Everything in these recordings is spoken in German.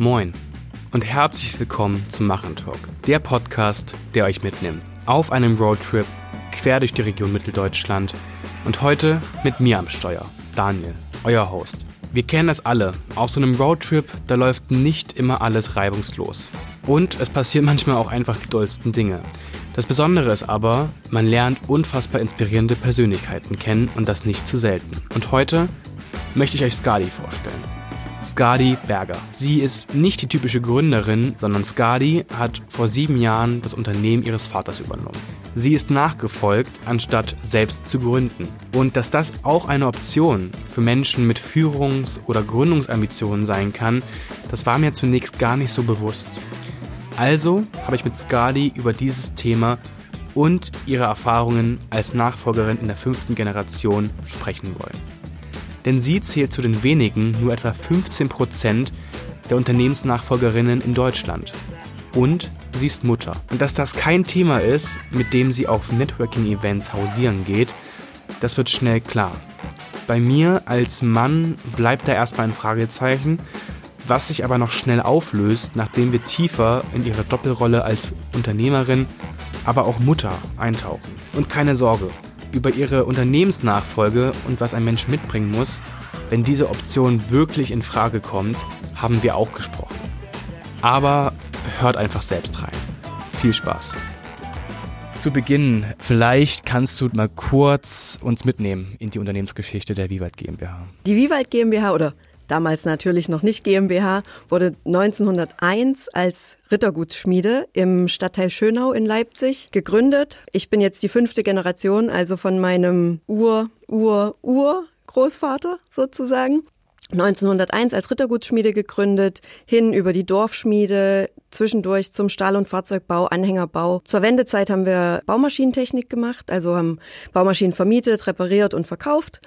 Moin und herzlich willkommen zum Machen Talk, der Podcast, der euch mitnimmt auf einem Roadtrip quer durch die Region Mitteldeutschland und heute mit mir am Steuer, Daniel, euer Host. Wir kennen das alle. Auf so einem Roadtrip, da läuft nicht immer alles reibungslos. Und es passieren manchmal auch einfach die dollsten Dinge. Das Besondere ist aber, man lernt unfassbar inspirierende Persönlichkeiten kennen und das nicht zu selten. Und heute möchte ich euch Skadi vorstellen. Skadi Berger. Sie ist nicht die typische Gründerin, sondern Skadi hat vor sieben Jahren das Unternehmen ihres Vaters übernommen. Sie ist nachgefolgt, anstatt selbst zu gründen. Und dass das auch eine Option für Menschen mit Führungs- oder Gründungsambitionen sein kann, das war mir zunächst gar nicht so bewusst. Also habe ich mit Skadi über dieses Thema und ihre Erfahrungen als Nachfolgerin in der fünften Generation sprechen wollen. Denn sie zählt zu den wenigen nur etwa 15 Prozent der Unternehmensnachfolgerinnen in Deutschland. Und sie ist Mutter. Und dass das kein Thema ist, mit dem sie auf Networking-Events hausieren geht, das wird schnell klar. Bei mir als Mann bleibt da erstmal ein Fragezeichen, was sich aber noch schnell auflöst, nachdem wir tiefer in ihre Doppelrolle als Unternehmerin, aber auch Mutter eintauchen. Und keine Sorge, über ihre Unternehmensnachfolge und was ein Mensch mitbringen muss, wenn diese Option wirklich in Frage kommt, haben wir auch gesprochen. Aber hört einfach selbst rein. Viel Spaß. Zu Beginn, vielleicht kannst du mal kurz uns mitnehmen in die Unternehmensgeschichte der Vivat GmbH. Die Vivat GmbH oder damals natürlich noch nicht GmbH, wurde 1901 als Rittergutsschmiede im Stadtteil Schönau in Leipzig gegründet. Ich bin jetzt die fünfte Generation, also von meinem Ur, Ur, Ur Großvater sozusagen. 1901 als Rittergutsschmiede gegründet, hin über die Dorfschmiede, zwischendurch zum Stahl- und Fahrzeugbau, Anhängerbau. Zur Wendezeit haben wir Baumaschinentechnik gemacht, also haben Baumaschinen vermietet, repariert und verkauft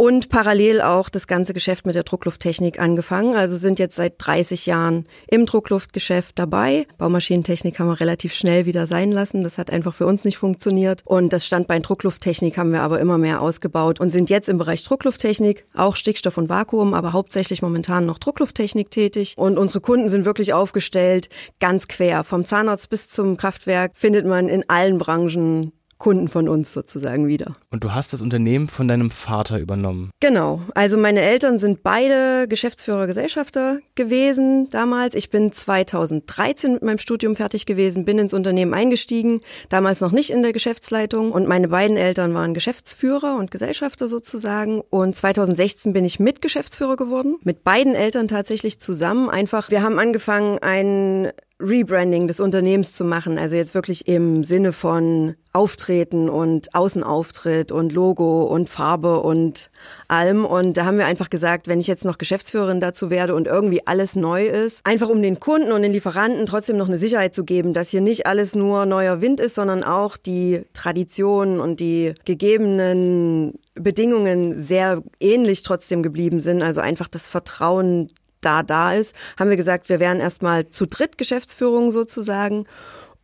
und parallel auch das ganze Geschäft mit der Drucklufttechnik angefangen. Also sind jetzt seit 30 Jahren im Druckluftgeschäft dabei. Baumaschinentechnik haben wir relativ schnell wieder sein lassen. Das hat einfach für uns nicht funktioniert. Und das Standbein Drucklufttechnik haben wir aber immer mehr ausgebaut und sind jetzt im Bereich Drucklufttechnik, auch Stickstoff und Vakuum, aber hauptsächlich momentan noch Drucklufttechnik tätig. Und unsere Kunden sind wirklich aufgestellt, ganz quer. Vom Zahnarzt bis zum Kraftwerk findet man in allen Branchen Kunden von uns sozusagen wieder. Und du hast das Unternehmen von deinem Vater übernommen. Genau. Also meine Eltern sind beide Geschäftsführer, Gesellschafter gewesen damals. Ich bin 2013 mit meinem Studium fertig gewesen, bin ins Unternehmen eingestiegen, damals noch nicht in der Geschäftsleitung. Und meine beiden Eltern waren Geschäftsführer und Gesellschafter sozusagen. Und 2016 bin ich Mitgeschäftsführer geworden. Mit beiden Eltern tatsächlich zusammen. Einfach, wir haben angefangen, ein Rebranding des Unternehmens zu machen. Also jetzt wirklich im Sinne von Auftreten und Außenauftritt und Logo und Farbe und allem. Und da haben wir einfach gesagt, wenn ich jetzt noch Geschäftsführerin dazu werde und irgendwie alles neu ist, einfach um den Kunden und den Lieferanten trotzdem noch eine Sicherheit zu geben, dass hier nicht alles nur neuer Wind ist, sondern auch die Traditionen und die gegebenen Bedingungen sehr ähnlich trotzdem geblieben sind. Also einfach das Vertrauen da da ist, haben wir gesagt, wir wären erstmal zu dritt Geschäftsführung sozusagen.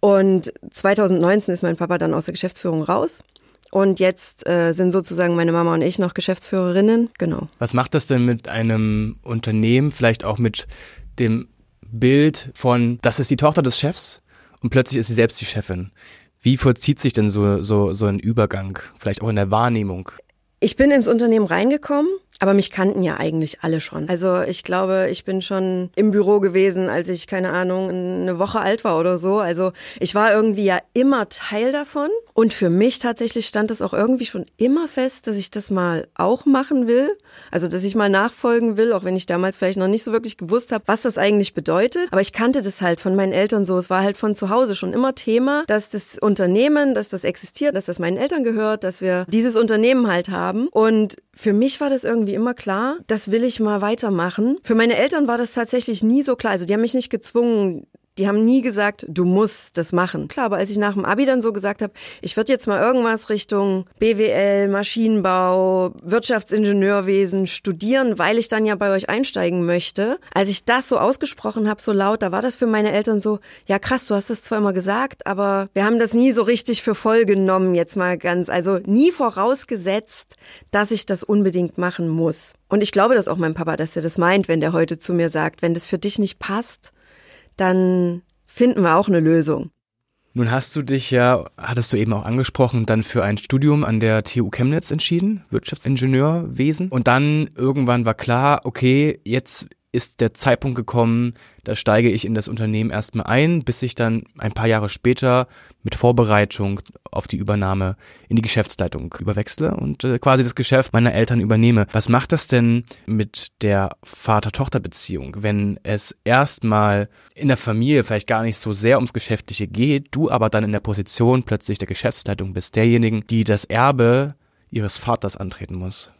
Und 2019 ist mein Papa dann aus der Geschäftsführung raus. Und jetzt äh, sind sozusagen meine Mama und ich noch Geschäftsführerinnen. Genau. Was macht das denn mit einem Unternehmen, vielleicht auch mit dem Bild von, das ist die Tochter des Chefs und plötzlich ist sie selbst die Chefin? Wie vollzieht sich denn so, so, so ein Übergang, vielleicht auch in der Wahrnehmung? Ich bin ins Unternehmen reingekommen aber mich kannten ja eigentlich alle schon. Also ich glaube, ich bin schon im Büro gewesen, als ich, keine Ahnung, eine Woche alt war oder so. Also ich war irgendwie ja immer Teil davon. Und für mich tatsächlich stand das auch irgendwie schon immer fest, dass ich das mal auch machen will. Also dass ich mal nachfolgen will, auch wenn ich damals vielleicht noch nicht so wirklich gewusst habe, was das eigentlich bedeutet. Aber ich kannte das halt von meinen Eltern so. Es war halt von zu Hause schon immer Thema, dass das Unternehmen, dass das existiert, dass das meinen Eltern gehört, dass wir dieses Unternehmen halt haben. Und für mich war das irgendwie immer klar, das will ich mal weitermachen. Für meine Eltern war das tatsächlich nie so klar. Also die haben mich nicht gezwungen, Die haben nie gesagt, du musst das machen. Klar, aber als ich nach dem Abi dann so gesagt habe, ich würde jetzt mal irgendwas Richtung BWL, Maschinenbau, Wirtschaftsingenieurwesen studieren, weil ich dann ja bei euch einsteigen möchte. Als ich das so ausgesprochen habe, so laut, da war das für meine Eltern so, ja krass, du hast das zwar immer gesagt, aber wir haben das nie so richtig für voll genommen, jetzt mal ganz, also nie vorausgesetzt, dass ich das unbedingt machen muss. Und ich glaube das auch meinem Papa, dass er das meint, wenn der heute zu mir sagt, wenn das für dich nicht passt, dann finden wir auch eine Lösung. Nun hast du dich ja, hattest du eben auch angesprochen, dann für ein Studium an der TU Chemnitz entschieden, Wirtschaftsingenieurwesen. Und dann irgendwann war klar, okay, jetzt ist der Zeitpunkt gekommen, da steige ich in das Unternehmen erstmal ein, bis ich dann ein paar Jahre später mit Vorbereitung auf die Übernahme in die Geschäftsleitung überwechsle und äh, quasi das Geschäft meiner Eltern übernehme. Was macht das denn mit der Vater-Tochter-Beziehung, wenn es erstmal in der Familie vielleicht gar nicht so sehr ums Geschäftliche geht, du aber dann in der Position plötzlich der Geschäftsleitung bist, derjenigen, die das Erbe ihres Vaters antreten muss?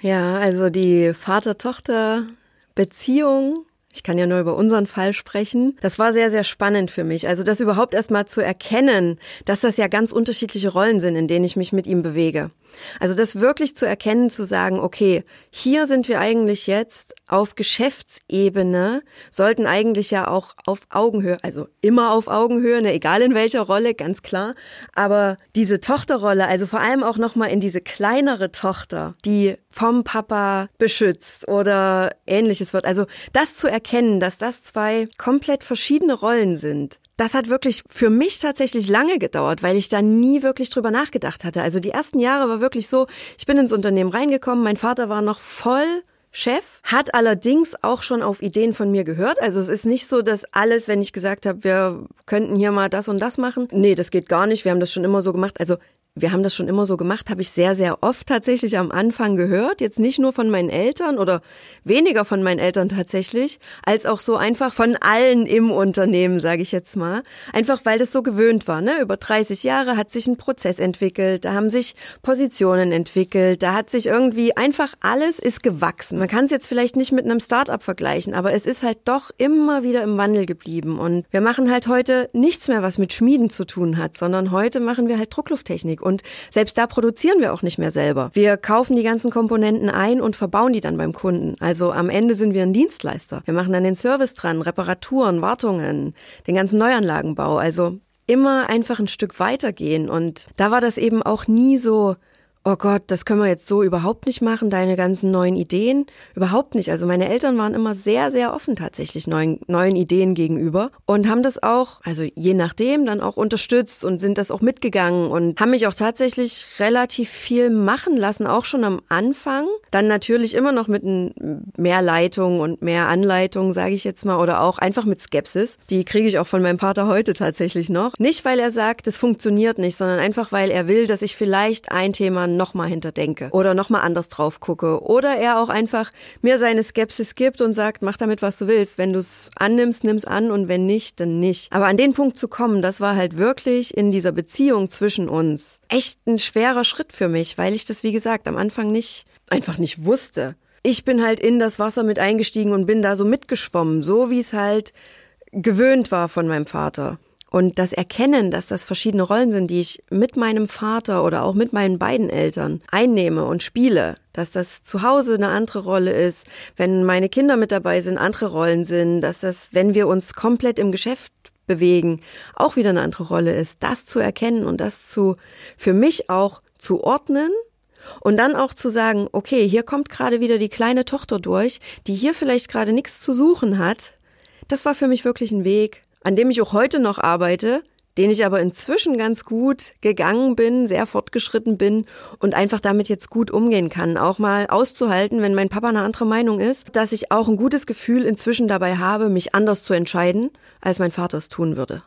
Ja, also die Vater-Tochter Beziehung ich kann ja nur über unseren Fall sprechen. Das war sehr, sehr spannend für mich. Also das überhaupt erstmal zu erkennen, dass das ja ganz unterschiedliche Rollen sind, in denen ich mich mit ihm bewege. Also das wirklich zu erkennen, zu sagen, okay, hier sind wir eigentlich jetzt auf Geschäftsebene, sollten eigentlich ja auch auf Augenhöhe, also immer auf Augenhöhe, ne, egal in welcher Rolle, ganz klar. Aber diese Tochterrolle, also vor allem auch nochmal in diese kleinere Tochter, die vom Papa beschützt oder ähnliches wird. Also das zu erkennen, dass das zwei komplett verschiedene Rollen sind, das hat wirklich für mich tatsächlich lange gedauert, weil ich da nie wirklich drüber nachgedacht hatte. Also die ersten Jahre war wirklich so, ich bin ins Unternehmen reingekommen, mein Vater war noch voll Chef, hat allerdings auch schon auf Ideen von mir gehört. Also es ist nicht so, dass alles, wenn ich gesagt habe, wir könnten hier mal das und das machen. Nee, das geht gar nicht. Wir haben das schon immer so gemacht. Also wir haben das schon immer so gemacht, habe ich sehr, sehr oft tatsächlich am Anfang gehört. Jetzt nicht nur von meinen Eltern oder weniger von meinen Eltern tatsächlich, als auch so einfach von allen im Unternehmen, sage ich jetzt mal. Einfach weil das so gewöhnt war. Ne? Über 30 Jahre hat sich ein Prozess entwickelt, da haben sich Positionen entwickelt, da hat sich irgendwie einfach alles ist gewachsen. Man kann es jetzt vielleicht nicht mit einem Startup vergleichen, aber es ist halt doch immer wieder im Wandel geblieben. Und wir machen halt heute nichts mehr, was mit Schmieden zu tun hat, sondern heute machen wir halt Drucklufttechnik. Technik. Und selbst da produzieren wir auch nicht mehr selber. Wir kaufen die ganzen Komponenten ein und verbauen die dann beim Kunden. Also am Ende sind wir ein Dienstleister. Wir machen dann den Service dran, Reparaturen, Wartungen, den ganzen Neuanlagenbau. Also immer einfach ein Stück weitergehen. Und da war das eben auch nie so, oh Gott, das können wir jetzt so überhaupt nicht machen, deine ganzen neuen Ideen. Überhaupt nicht. Also meine Eltern waren immer sehr, sehr offen tatsächlich neuen, neuen Ideen gegenüber und haben das auch, also je nachdem, dann auch unterstützt und sind das auch mitgegangen und haben mich auch tatsächlich relativ viel machen lassen, auch schon am Anfang. Dann natürlich immer noch mit mehr Leitung und mehr Anleitung, sage ich jetzt mal, oder auch einfach mit Skepsis. Die kriege ich auch von meinem Vater heute tatsächlich noch. Nicht, weil er sagt, es funktioniert nicht, sondern einfach, weil er will, dass ich vielleicht ein Thema nochmal hinterdenke oder nochmal anders drauf gucke oder er auch einfach mir seine Skepsis gibt und sagt, mach damit, was du willst. Wenn du es annimmst, nimm's an und wenn nicht, dann nicht. Aber an den Punkt zu kommen, das war halt wirklich in dieser Beziehung zwischen uns echt ein schwerer Schritt für mich, weil ich das, wie gesagt, am Anfang nicht, einfach nicht wusste. Ich bin halt in das Wasser mit eingestiegen und bin da so mitgeschwommen, so wie es halt gewöhnt war von meinem Vater. Und das Erkennen, dass das verschiedene Rollen sind, die ich mit meinem Vater oder auch mit meinen beiden Eltern einnehme und spiele, dass das zu Hause eine andere Rolle ist, wenn meine Kinder mit dabei sind, andere Rollen sind, dass das, wenn wir uns komplett im Geschäft bewegen, auch wieder eine andere Rolle ist, das zu erkennen und das zu, für mich auch zu ordnen und dann auch zu sagen, okay, hier kommt gerade wieder die kleine Tochter durch, die hier vielleicht gerade nichts zu suchen hat. Das war für mich wirklich ein Weg, an dem ich auch heute noch arbeite, den ich aber inzwischen ganz gut gegangen bin, sehr fortgeschritten bin und einfach damit jetzt gut umgehen kann. Auch mal auszuhalten, wenn mein Papa eine andere Meinung ist, dass ich auch ein gutes Gefühl inzwischen dabei habe, mich anders zu entscheiden, als mein Vater es tun würde.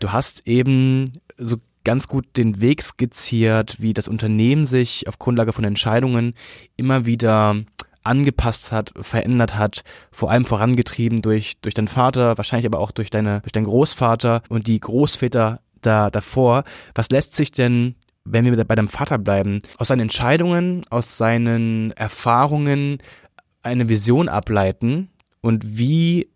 Du hast eben so ganz gut den Weg skizziert, wie das Unternehmen sich auf Grundlage von Entscheidungen immer wieder angepasst hat, verändert hat, vor allem vorangetrieben durch, durch deinen Vater, wahrscheinlich aber auch durch deine, durch deinen Großvater und die Großväter da, davor. Was lässt sich denn, wenn wir bei deinem Vater bleiben, aus seinen Entscheidungen, aus seinen Erfahrungen eine Vision ableiten und wie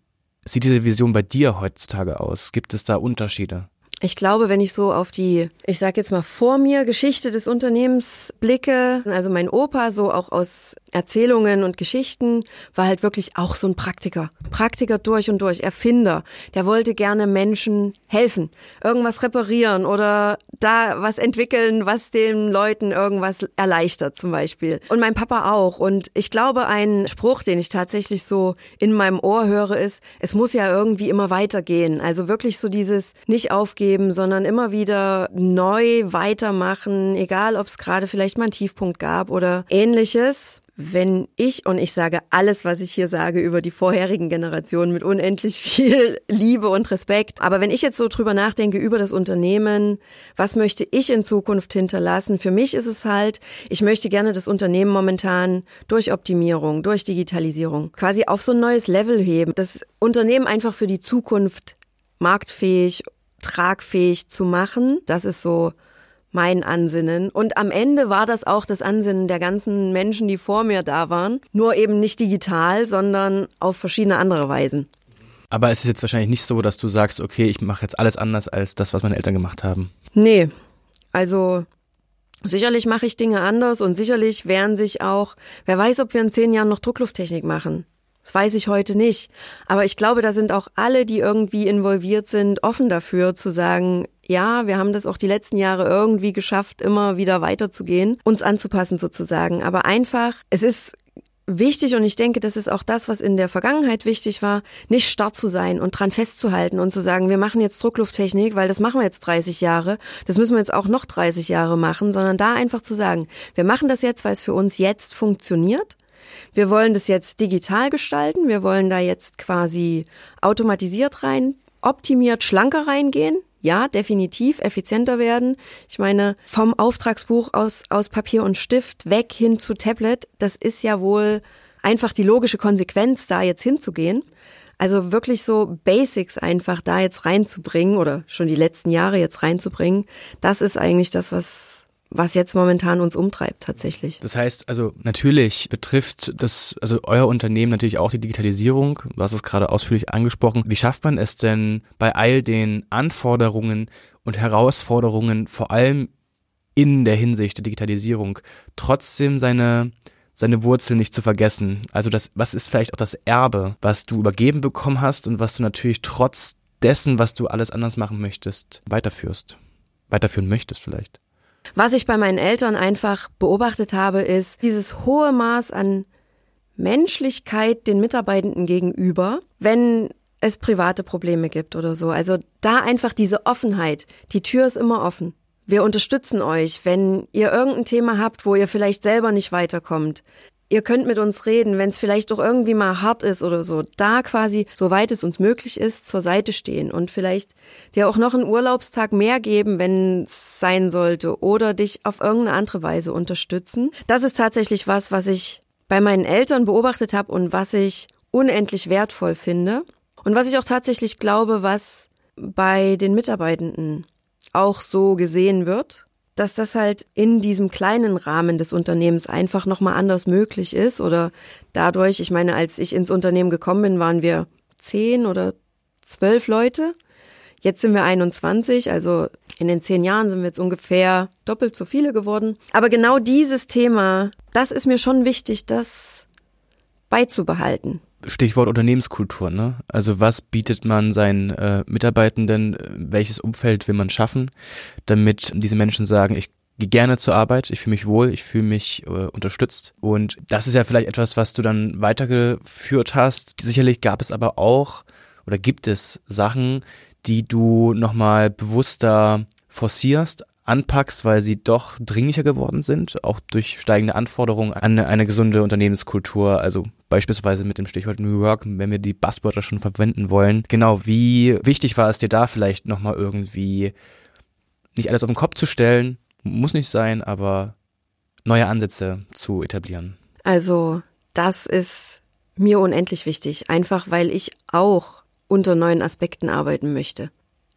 sieht diese Vision bei dir heutzutage aus? Gibt es da Unterschiede? Ich glaube, wenn ich so auf die, ich sag jetzt mal vor mir, Geschichte des Unternehmens blicke, also mein Opa so auch aus Erzählungen und Geschichten, war halt wirklich auch so ein Praktiker. Praktiker durch und durch, Erfinder. Der wollte gerne Menschen helfen, irgendwas reparieren oder da was entwickeln, was den Leuten irgendwas erleichtert zum Beispiel. Und mein Papa auch. Und ich glaube, ein Spruch, den ich tatsächlich so in meinem Ohr höre, ist, es muss ja irgendwie immer weitergehen. Also wirklich so dieses nicht aufgeben, sondern immer wieder neu weitermachen, egal ob es gerade vielleicht mal einen Tiefpunkt gab oder ähnliches wenn ich, und ich sage alles, was ich hier sage über die vorherigen Generationen mit unendlich viel Liebe und Respekt, aber wenn ich jetzt so drüber nachdenke über das Unternehmen, was möchte ich in Zukunft hinterlassen? Für mich ist es halt, ich möchte gerne das Unternehmen momentan durch Optimierung, durch Digitalisierung quasi auf so ein neues Level heben. Das Unternehmen einfach für die Zukunft marktfähig, tragfähig zu machen. Das ist so mein Ansinnen. Und am Ende war das auch das Ansinnen der ganzen Menschen, die vor mir da waren. Nur eben nicht digital, sondern auf verschiedene andere Weisen. Aber es ist jetzt wahrscheinlich nicht so, dass du sagst, okay, ich mache jetzt alles anders als das, was meine Eltern gemacht haben. Nee. Also sicherlich mache ich Dinge anders und sicherlich werden sich auch, wer weiß, ob wir in zehn Jahren noch Drucklufttechnik machen. Das weiß ich heute nicht. Aber ich glaube, da sind auch alle, die irgendwie involviert sind, offen dafür zu sagen, ja, wir haben das auch die letzten Jahre irgendwie geschafft, immer wieder weiterzugehen, uns anzupassen sozusagen. Aber einfach, es ist wichtig und ich denke, das ist auch das, was in der Vergangenheit wichtig war, nicht starr zu sein und dran festzuhalten und zu sagen, wir machen jetzt Drucklufttechnik, weil das machen wir jetzt 30 Jahre, das müssen wir jetzt auch noch 30 Jahre machen, sondern da einfach zu sagen, wir machen das jetzt, weil es für uns jetzt funktioniert. Wir wollen das jetzt digital gestalten, wir wollen da jetzt quasi automatisiert rein, optimiert, schlanker reingehen ja, definitiv effizienter werden. Ich meine, vom Auftragsbuch aus, aus Papier und Stift weg hin zu Tablet, das ist ja wohl einfach die logische Konsequenz, da jetzt hinzugehen. Also wirklich so Basics einfach da jetzt reinzubringen oder schon die letzten Jahre jetzt reinzubringen, das ist eigentlich das, was, was jetzt momentan uns umtreibt tatsächlich. Das heißt, also natürlich betrifft das, also euer Unternehmen natürlich auch die Digitalisierung. Du hast es gerade ausführlich angesprochen. Wie schafft man es denn bei all den Anforderungen und Herausforderungen, vor allem in der Hinsicht der Digitalisierung, trotzdem seine seine Wurzeln nicht zu vergessen. Also das, was ist vielleicht auch das Erbe, was du übergeben bekommen hast und was du natürlich trotz dessen, was du alles anders machen möchtest, weiterführst, weiterführen möchtest vielleicht? Was ich bei meinen Eltern einfach beobachtet habe, ist dieses hohe Maß an Menschlichkeit den Mitarbeitenden gegenüber, wenn es private Probleme gibt oder so. Also da einfach diese Offenheit. Die Tür ist immer offen. Wir unterstützen euch, wenn ihr irgendein Thema habt, wo ihr vielleicht selber nicht weiterkommt ihr könnt mit uns reden, wenn es vielleicht doch irgendwie mal hart ist oder so, da quasi, soweit es uns möglich ist, zur Seite stehen und vielleicht dir auch noch einen Urlaubstag mehr geben, wenn es sein sollte oder dich auf irgendeine andere Weise unterstützen. Das ist tatsächlich was, was ich bei meinen Eltern beobachtet habe und was ich unendlich wertvoll finde und was ich auch tatsächlich glaube, was bei den Mitarbeitenden auch so gesehen wird dass das halt in diesem kleinen Rahmen des Unternehmens einfach nochmal anders möglich ist oder dadurch, ich meine, als ich ins Unternehmen gekommen bin, waren wir zehn oder zwölf Leute. Jetzt sind wir 21, also in den zehn Jahren sind wir jetzt ungefähr doppelt so viele geworden. Aber genau dieses Thema, das ist mir schon wichtig, das beizubehalten. Stichwort Unternehmenskultur, ne? Also was bietet man seinen äh, Mitarbeitenden, welches Umfeld will man schaffen, damit diese Menschen sagen, ich gehe gerne zur Arbeit, ich fühle mich wohl, ich fühle mich äh, unterstützt. Und das ist ja vielleicht etwas, was du dann weitergeführt hast. Sicherlich gab es aber auch oder gibt es Sachen, die du nochmal bewusster forcierst, anpackst, weil sie doch dringlicher geworden sind, auch durch steigende Anforderungen an eine, gesunde Unternehmenskultur, also beispielsweise mit dem Stichwort New Work, wenn wir die Buzzwörter schon verwenden wollen. Genau, wie wichtig war es dir da vielleicht nochmal irgendwie nicht alles auf den Kopf zu stellen, muss nicht sein, aber neue Ansätze zu etablieren? Also, das ist mir unendlich wichtig, einfach weil ich auch unter neuen Aspekten arbeiten möchte.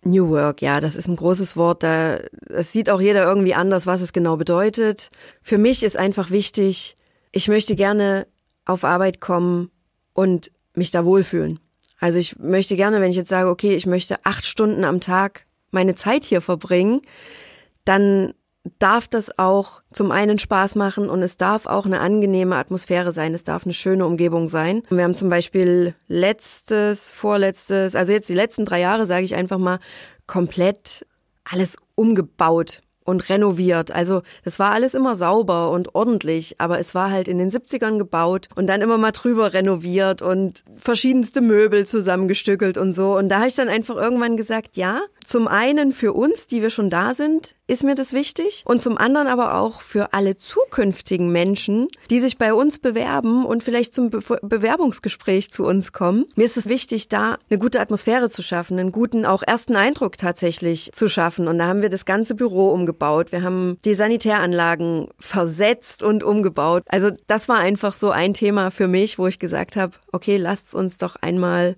New Work, ja, das ist ein großes Wort. Da, das sieht auch jeder irgendwie anders, was es genau bedeutet. Für mich ist einfach wichtig, ich möchte gerne auf Arbeit kommen und mich da wohlfühlen. Also ich möchte gerne, wenn ich jetzt sage, okay, ich möchte acht Stunden am Tag meine Zeit hier verbringen, dann darf das auch zum einen Spaß machen und es darf auch eine angenehme Atmosphäre sein. Es darf eine schöne Umgebung sein. Wir haben zum Beispiel letztes, vorletztes, also jetzt die letzten drei Jahre, sage ich einfach mal, komplett alles umgebaut und renoviert. Also das war alles immer sauber und ordentlich, aber es war halt in den 70ern gebaut und dann immer mal drüber renoviert und verschiedenste Möbel zusammengestückelt und so. Und da habe ich dann einfach irgendwann gesagt, ja, zum einen für uns, die wir schon da sind, ist mir das wichtig und zum anderen aber auch für alle zukünftigen Menschen, die sich bei uns bewerben und vielleicht zum Be Bewerbungsgespräch zu uns kommen. Mir ist es wichtig, da eine gute Atmosphäre zu schaffen, einen guten auch ersten Eindruck tatsächlich zu schaffen. Und da haben wir das ganze Büro umgebaut. Wir haben die Sanitäranlagen versetzt und umgebaut. Also das war einfach so ein Thema für mich, wo ich gesagt habe, okay, lasst uns doch einmal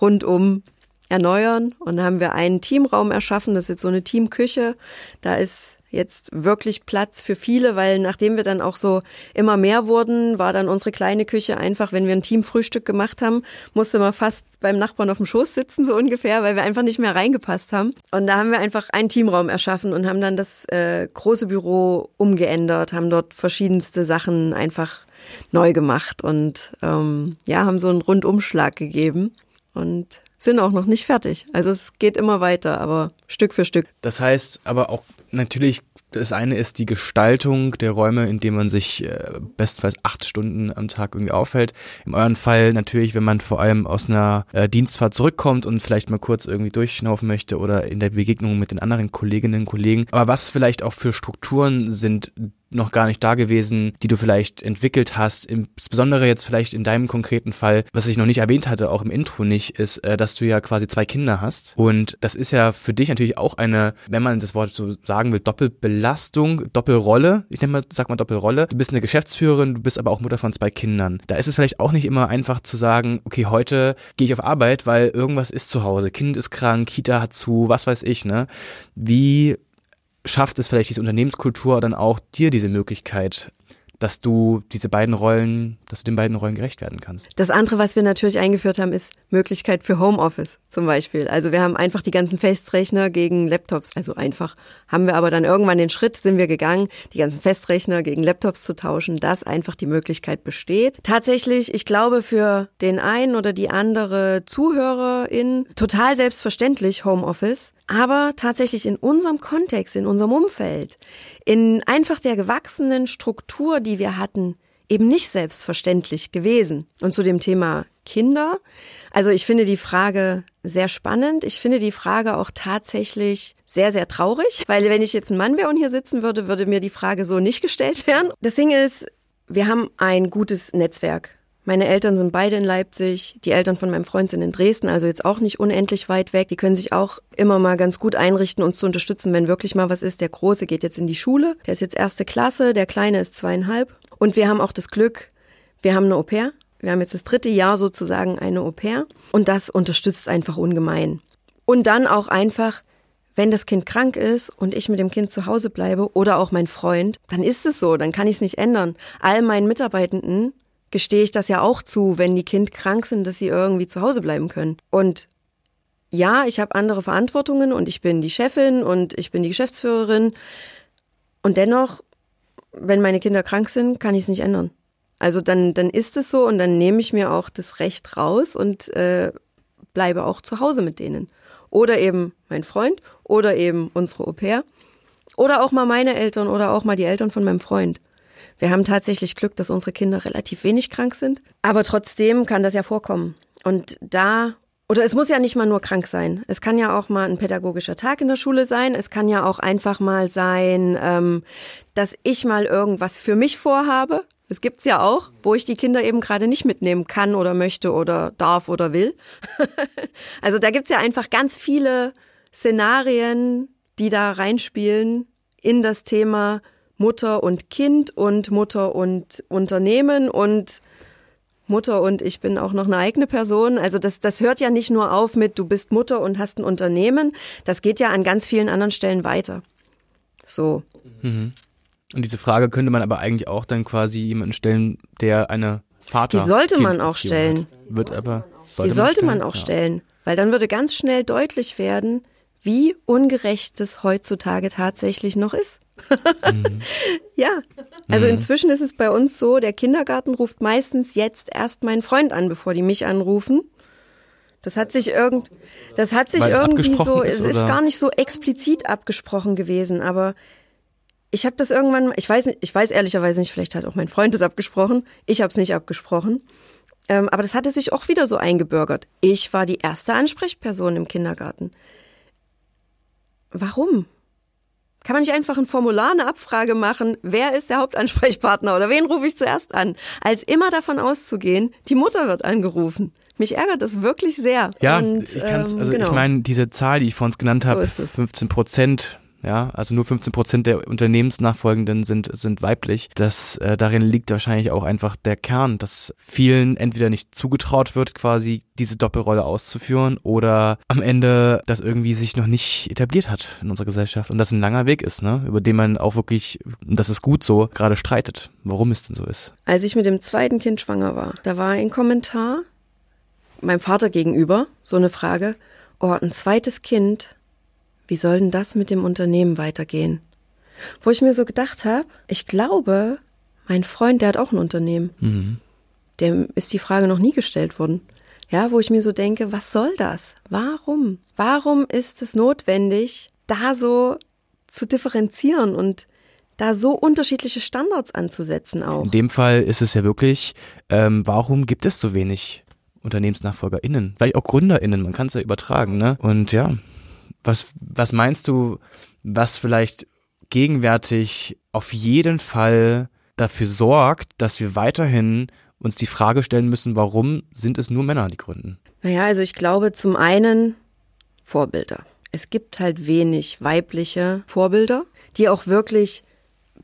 rundum erneuern. Und da haben wir einen Teamraum erschaffen. Das ist jetzt so eine Teamküche. Da ist jetzt wirklich Platz für viele, weil nachdem wir dann auch so immer mehr wurden, war dann unsere kleine Küche einfach, wenn wir ein Teamfrühstück gemacht haben, musste man fast beim Nachbarn auf dem Schoß sitzen, so ungefähr, weil wir einfach nicht mehr reingepasst haben. Und da haben wir einfach einen Teamraum erschaffen und haben dann das äh, große Büro umgeändert, haben dort verschiedenste Sachen einfach neu gemacht und ähm, ja, haben so einen Rundumschlag gegeben. Und sind auch noch nicht fertig. Also es geht immer weiter, aber Stück für Stück. Das heißt aber auch natürlich, das eine ist die Gestaltung der Räume, in denen man sich äh, bestenfalls acht Stunden am Tag irgendwie aufhält. Im euren Fall natürlich, wenn man vor allem aus einer äh, Dienstfahrt zurückkommt und vielleicht mal kurz irgendwie durchschnaufen möchte oder in der Begegnung mit den anderen Kolleginnen und Kollegen. Aber was vielleicht auch für Strukturen sind, noch gar nicht da gewesen, die du vielleicht entwickelt hast. Insbesondere jetzt vielleicht in deinem konkreten Fall, was ich noch nicht erwähnt hatte, auch im Intro nicht, ist, äh, dass du ja quasi zwei Kinder hast. Und das ist ja für dich natürlich auch eine, wenn man das Wort so sagen will, Doppelbelastung, Doppelrolle. Ich nenne mal, sag mal Doppelrolle. Du bist eine Geschäftsführerin, du bist aber auch Mutter von zwei Kindern. Da ist es vielleicht auch nicht immer einfach zu sagen, okay, heute gehe ich auf Arbeit, weil irgendwas ist zu Hause. Kind ist krank, Kita hat zu, was weiß ich, ne? Wie schafft es vielleicht diese Unternehmenskultur dann auch dir diese Möglichkeit, dass du diese beiden Rollen, dass du den beiden Rollen gerecht werden kannst. Das andere, was wir natürlich eingeführt haben, ist Möglichkeit für Homeoffice zum Beispiel. Also wir haben einfach die ganzen Festrechner gegen Laptops, also einfach haben wir aber dann irgendwann den Schritt, sind wir gegangen, die ganzen Festrechner gegen Laptops zu tauschen, dass einfach die Möglichkeit besteht. Tatsächlich, ich glaube für den einen oder die andere Zuhörerin total selbstverständlich Homeoffice. Aber tatsächlich in unserem Kontext, in unserem Umfeld, in einfach der gewachsenen Struktur, die wir hatten, eben nicht selbstverständlich gewesen. Und zu dem Thema Kinder, also ich finde die Frage sehr spannend. Ich finde die Frage auch tatsächlich sehr, sehr traurig, weil wenn ich jetzt ein Mann wäre und hier sitzen würde, würde mir die Frage so nicht gestellt werden. Das Ding ist, wir haben ein gutes Netzwerk meine Eltern sind beide in Leipzig, die Eltern von meinem Freund sind in Dresden, also jetzt auch nicht unendlich weit weg. Die können sich auch immer mal ganz gut einrichten, uns zu unterstützen, wenn wirklich mal was ist. Der Große geht jetzt in die Schule, der ist jetzt erste Klasse, der Kleine ist zweieinhalb. Und wir haben auch das Glück, wir haben eine Au pair. Wir haben jetzt das dritte Jahr sozusagen eine Au pair. Und das unterstützt einfach ungemein. Und dann auch einfach, wenn das Kind krank ist und ich mit dem Kind zu Hause bleibe oder auch mein Freund, dann ist es so, dann kann ich es nicht ändern. All meinen Mitarbeitenden gestehe ich das ja auch zu, wenn die Kind krank sind, dass sie irgendwie zu Hause bleiben können. Und ja, ich habe andere Verantwortungen und ich bin die Chefin und ich bin die Geschäftsführerin. Und dennoch, wenn meine Kinder krank sind, kann ich es nicht ändern. Also dann, dann ist es so und dann nehme ich mir auch das Recht raus und äh, bleibe auch zu Hause mit denen. Oder eben mein Freund oder eben unsere Au pair. Oder auch mal meine Eltern oder auch mal die Eltern von meinem Freund. Wir haben tatsächlich Glück, dass unsere Kinder relativ wenig krank sind. Aber trotzdem kann das ja vorkommen. Und da oder es muss ja nicht mal nur krank sein. Es kann ja auch mal ein pädagogischer Tag in der Schule sein. Es kann ja auch einfach mal sein, ähm, dass ich mal irgendwas für mich vorhabe. Das gibt's ja auch, wo ich die Kinder eben gerade nicht mitnehmen kann oder möchte oder darf oder will. also da gibt's ja einfach ganz viele Szenarien, die da reinspielen in das Thema Mutter und Kind und Mutter und Unternehmen und Mutter und ich bin auch noch eine eigene Person. Also das, das hört ja nicht nur auf mit, du bist Mutter und hast ein Unternehmen. Das geht ja an ganz vielen anderen Stellen weiter. So. Mhm. Und diese Frage könnte man aber eigentlich auch dann quasi jemanden stellen, der eine Vater. Die sollte man auch stellen. Hat. Wird aber. Sollte die sollte man, man auch ja. stellen, weil dann würde ganz schnell deutlich werden, wie ungerecht es heutzutage tatsächlich noch ist. Mhm. Ja, also mhm. inzwischen ist es bei uns so, der Kindergarten ruft meistens jetzt erst meinen Freund an, bevor die mich anrufen. Das hat sich irgend, das hat sich irgendwie so, ist, es ist gar nicht so explizit abgesprochen gewesen, aber ich habe das irgendwann, ich weiß ich weiß ehrlicherweise nicht, vielleicht hat auch mein Freund das abgesprochen, ich habe es nicht abgesprochen. Ähm, aber das hatte sich auch wieder so eingebürgert. Ich war die erste Ansprechperson im Kindergarten. Warum? Kann man nicht einfach ein Formular, eine Abfrage machen, wer ist der Hauptansprechpartner oder wen rufe ich zuerst an, als immer davon auszugehen, die Mutter wird angerufen. Mich ärgert das wirklich sehr. Ja, Und, ich kann's, also genau. ich meine, diese Zahl, die ich vorhin genannt habe, so 15 Prozent, ja, also nur 15 Prozent der Unternehmensnachfolgenden sind, sind weiblich. Das, äh, darin liegt wahrscheinlich auch einfach der Kern, dass vielen entweder nicht zugetraut wird, quasi diese Doppelrolle auszuführen oder am Ende das irgendwie sich noch nicht etabliert hat in unserer Gesellschaft und das ein langer Weg ist, ne, über den man auch wirklich, und das ist gut so, gerade streitet, warum es denn so ist. Als ich mit dem zweiten Kind schwanger war, da war ein Kommentar meinem Vater gegenüber, so eine Frage, oh, ein zweites Kind, wie soll denn das mit dem Unternehmen weitergehen? Wo ich mir so gedacht habe, ich glaube, mein Freund, der hat auch ein Unternehmen. Mhm. Dem ist die Frage noch nie gestellt worden. Ja, wo ich mir so denke, was soll das? Warum? Warum ist es notwendig, da so zu differenzieren und da so unterschiedliche Standards anzusetzen auch? In dem Fall ist es ja wirklich, ähm, warum gibt es so wenig UnternehmensnachfolgerInnen? Vielleicht auch GründerInnen, man kann es ja übertragen, ne? Und ja, was, was meinst du, was vielleicht gegenwärtig auf jeden Fall dafür sorgt, dass wir weiterhin uns die Frage stellen müssen, warum sind es nur Männer, die gründen? Naja, also ich glaube zum einen Vorbilder. Es gibt halt wenig weibliche Vorbilder, die auch wirklich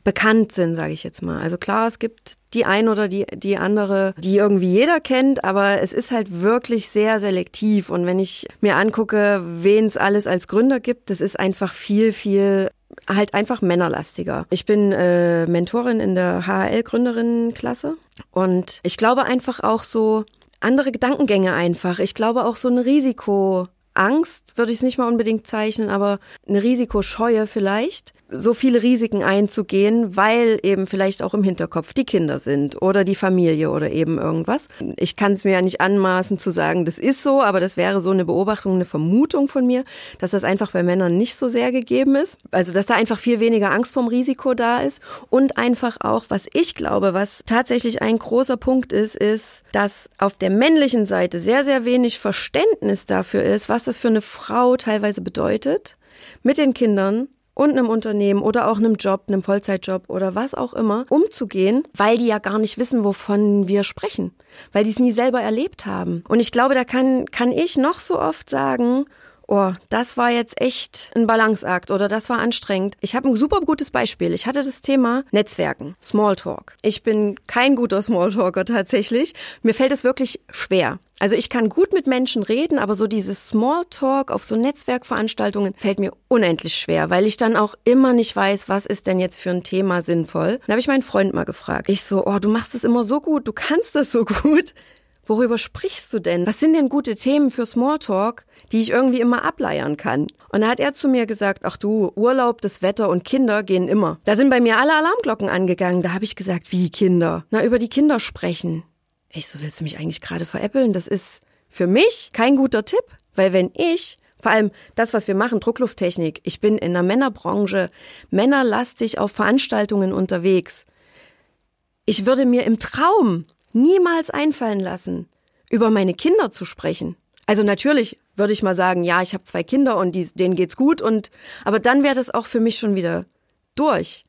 bekannt sind, sage ich jetzt mal. Also klar, es gibt die ein oder die, die andere, die irgendwie jeder kennt, aber es ist halt wirklich sehr selektiv. Und wenn ich mir angucke, wen es alles als Gründer gibt, das ist einfach viel, viel halt einfach männerlastiger. Ich bin äh, Mentorin in der HHL-Gründerinnenklasse und ich glaube einfach auch so andere Gedankengänge einfach. Ich glaube auch so ein Risiko Angst würde ich es nicht mal unbedingt zeichnen, aber eine Risikoscheue vielleicht, so viele Risiken einzugehen, weil eben vielleicht auch im Hinterkopf die Kinder sind oder die Familie oder eben irgendwas. Ich kann es mir ja nicht anmaßen zu sagen, das ist so, aber das wäre so eine Beobachtung, eine Vermutung von mir, dass das einfach bei Männern nicht so sehr gegeben ist. Also dass da einfach viel weniger Angst vorm Risiko da ist und einfach auch, was ich glaube, was tatsächlich ein großer Punkt ist, ist, dass auf der männlichen Seite sehr, sehr wenig Verständnis dafür ist, was das für eine Frau teilweise bedeutet, mit den Kindern und einem Unternehmen oder auch einem Job, einem Vollzeitjob oder was auch immer, umzugehen, weil die ja gar nicht wissen, wovon wir sprechen, weil die es nie selber erlebt haben. Und ich glaube, da kann, kann ich noch so oft sagen, oh, das war jetzt echt ein Balanceakt oder das war anstrengend. Ich habe ein super gutes Beispiel. Ich hatte das Thema Netzwerken, Smalltalk. Ich bin kein guter Smalltalker tatsächlich. Mir fällt es wirklich schwer. Also ich kann gut mit Menschen reden, aber so dieses Smalltalk auf so Netzwerkveranstaltungen fällt mir unendlich schwer, weil ich dann auch immer nicht weiß, was ist denn jetzt für ein Thema sinnvoll. Dann habe ich meinen Freund mal gefragt. Ich so, oh, du machst es immer so gut, du kannst das so gut. Worüber sprichst du denn? Was sind denn gute Themen für Smalltalk, die ich irgendwie immer ableiern kann? Und da hat er zu mir gesagt, ach du, Urlaub, das Wetter und Kinder gehen immer. Da sind bei mir alle Alarmglocken angegangen. Da habe ich gesagt, wie Kinder? Na, über die Kinder sprechen. Ich so, willst du mich eigentlich gerade veräppeln? Das ist für mich kein guter Tipp, weil wenn ich vor allem das, was wir machen, Drucklufttechnik. Ich bin in der Männerbranche männerlastig auf Veranstaltungen unterwegs. Ich würde mir im Traum niemals einfallen lassen, über meine Kinder zu sprechen. Also natürlich würde ich mal sagen, ja, ich habe zwei Kinder und die, denen geht's gut und aber dann wäre das auch für mich schon wieder durch.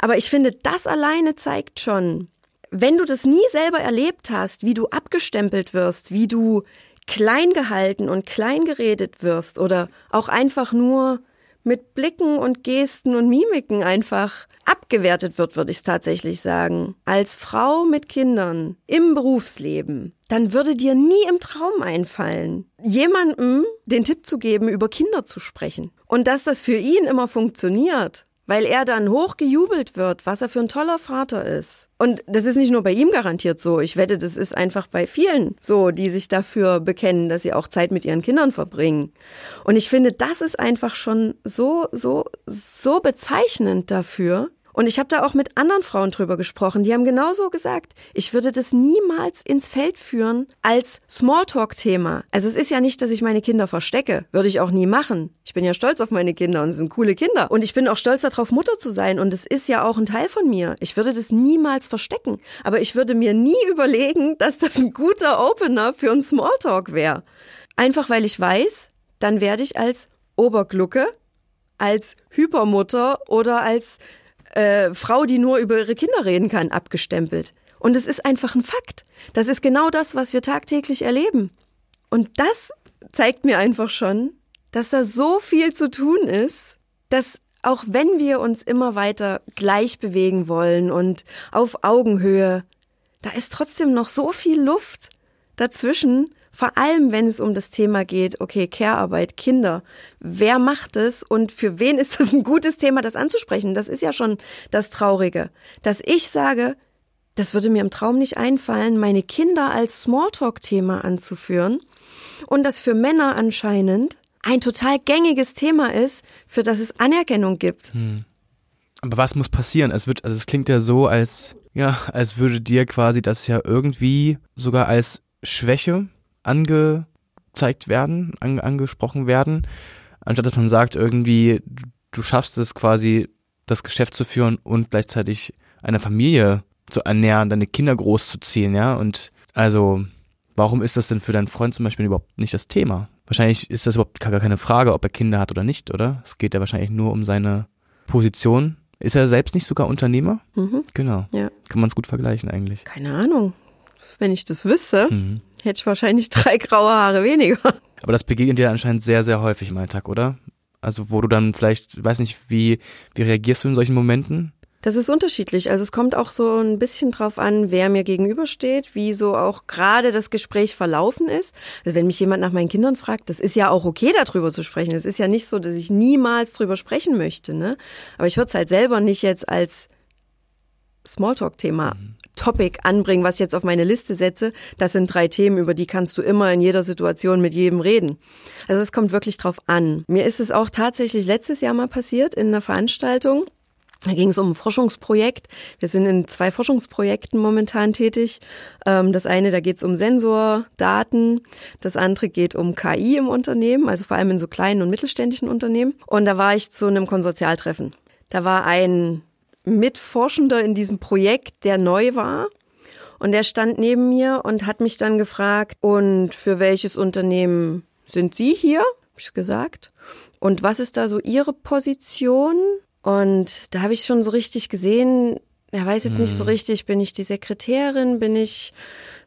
Aber ich finde, das alleine zeigt schon, wenn du das nie selber erlebt hast, wie du abgestempelt wirst, wie du klein gehalten und klein geredet wirst oder auch einfach nur mit Blicken und Gesten und Mimiken einfach abgewertet wird, würde ich es tatsächlich sagen. Als Frau mit Kindern im Berufsleben, dann würde dir nie im Traum einfallen, jemandem den Tipp zu geben, über Kinder zu sprechen. Und dass das für ihn immer funktioniert, weil er dann hochgejubelt wird, was er für ein toller Vater ist. Und das ist nicht nur bei ihm garantiert so. Ich wette, das ist einfach bei vielen so, die sich dafür bekennen, dass sie auch Zeit mit ihren Kindern verbringen. Und ich finde, das ist einfach schon so, so, so bezeichnend dafür, und ich habe da auch mit anderen Frauen drüber gesprochen, die haben genauso gesagt, ich würde das niemals ins Feld führen als Smalltalk-Thema. Also es ist ja nicht, dass ich meine Kinder verstecke, würde ich auch nie machen. Ich bin ja stolz auf meine Kinder und es sind coole Kinder. Und ich bin auch stolz darauf, Mutter zu sein und es ist ja auch ein Teil von mir. Ich würde das niemals verstecken. Aber ich würde mir nie überlegen, dass das ein guter Opener für ein Smalltalk wäre. Einfach weil ich weiß, dann werde ich als Oberglucke, als Hypermutter oder als äh, Frau, die nur über ihre Kinder reden kann, abgestempelt. Und es ist einfach ein Fakt. Das ist genau das, was wir tagtäglich erleben. Und das zeigt mir einfach schon, dass da so viel zu tun ist, dass auch wenn wir uns immer weiter gleich bewegen wollen und auf Augenhöhe, da ist trotzdem noch so viel Luft dazwischen, vor allem, wenn es um das Thema geht, okay, Care-Arbeit, Kinder. Wer macht es und für wen ist das ein gutes Thema, das anzusprechen? Das ist ja schon das Traurige. Dass ich sage, das würde mir im Traum nicht einfallen, meine Kinder als Smalltalk-Thema anzuführen und das für Männer anscheinend ein total gängiges Thema ist, für das es Anerkennung gibt. Hm. Aber was muss passieren? Es wird, also es klingt ja so, als ja, als würde dir quasi das ja irgendwie sogar als Schwäche angezeigt werden, an, angesprochen werden, anstatt dass man sagt, irgendwie, du schaffst es quasi, das Geschäft zu führen und gleichzeitig eine Familie zu ernähren, deine Kinder großzuziehen, ja. Und also, warum ist das denn für deinen Freund zum Beispiel überhaupt nicht das Thema? Wahrscheinlich ist das überhaupt gar keine Frage, ob er Kinder hat oder nicht, oder? Es geht ja wahrscheinlich nur um seine Position. Ist er selbst nicht sogar Unternehmer? Mhm. Genau. Ja. Kann man es gut vergleichen eigentlich. Keine Ahnung. Wenn ich das wüsste. Mhm hätte ich wahrscheinlich drei graue Haare weniger. Aber das begegnet dir anscheinend sehr, sehr häufig im Alltag, oder? Also wo du dann vielleicht, weiß nicht, wie, wie reagierst du in solchen Momenten? Das ist unterschiedlich. Also es kommt auch so ein bisschen drauf an, wer mir gegenübersteht, wie so auch gerade das Gespräch verlaufen ist. Also wenn mich jemand nach meinen Kindern fragt, das ist ja auch okay, darüber zu sprechen. Es ist ja nicht so, dass ich niemals drüber sprechen möchte, ne? Aber ich würde es halt selber nicht jetzt als Smalltalk-Thema mhm. Topic anbringen, was ich jetzt auf meine Liste setze. Das sind drei Themen, über die kannst du immer in jeder Situation mit jedem reden. Also es kommt wirklich drauf an. Mir ist es auch tatsächlich letztes Jahr mal passiert in einer Veranstaltung. Da ging es um ein Forschungsprojekt. Wir sind in zwei Forschungsprojekten momentan tätig. Ähm, das eine, da geht es um Sensordaten. Das andere geht um KI im Unternehmen, also vor allem in so kleinen und mittelständischen Unternehmen. Und da war ich zu einem Konsortialtreffen. Da war ein Mitforschender in diesem Projekt, der neu war. Und der stand neben mir und hat mich dann gefragt, und für welches Unternehmen sind Sie hier? Hab ich gesagt. Und was ist da so Ihre Position? Und da habe ich schon so richtig gesehen, er weiß jetzt nicht so hm. richtig, bin ich die Sekretärin, bin ich,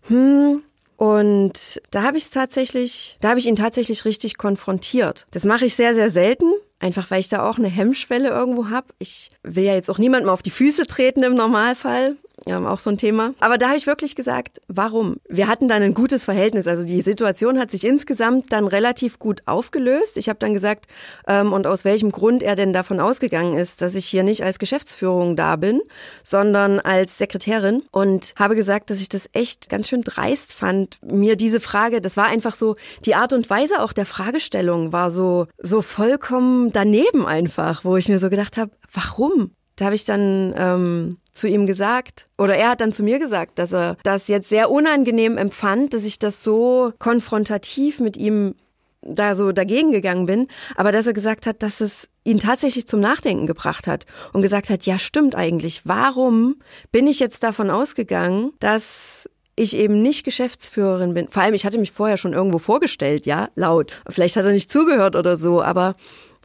hm, und da habe ich es tatsächlich, da habe ich ihn tatsächlich richtig konfrontiert. Das mache ich sehr, sehr selten. Einfach weil ich da auch eine Hemmschwelle irgendwo habe. Ich will ja jetzt auch niemandem auf die Füße treten im Normalfall. Ja, auch so ein Thema. Aber da habe ich wirklich gesagt, warum? Wir hatten dann ein gutes Verhältnis. Also die Situation hat sich insgesamt dann relativ gut aufgelöst. Ich habe dann gesagt, ähm, und aus welchem Grund er denn davon ausgegangen ist, dass ich hier nicht als Geschäftsführung da bin, sondern als Sekretärin. Und habe gesagt, dass ich das echt ganz schön dreist fand, mir diese Frage, das war einfach so, die Art und Weise auch der Fragestellung war so, so vollkommen daneben einfach, wo ich mir so gedacht habe, warum? Da habe ich dann ähm, zu ihm gesagt, oder er hat dann zu mir gesagt, dass er das jetzt sehr unangenehm empfand, dass ich das so konfrontativ mit ihm da so dagegen gegangen bin, aber dass er gesagt hat, dass es ihn tatsächlich zum Nachdenken gebracht hat und gesagt hat, ja stimmt eigentlich, warum bin ich jetzt davon ausgegangen, dass ich eben nicht Geschäftsführerin bin. Vor allem, ich hatte mich vorher schon irgendwo vorgestellt, ja, laut. Vielleicht hat er nicht zugehört oder so, aber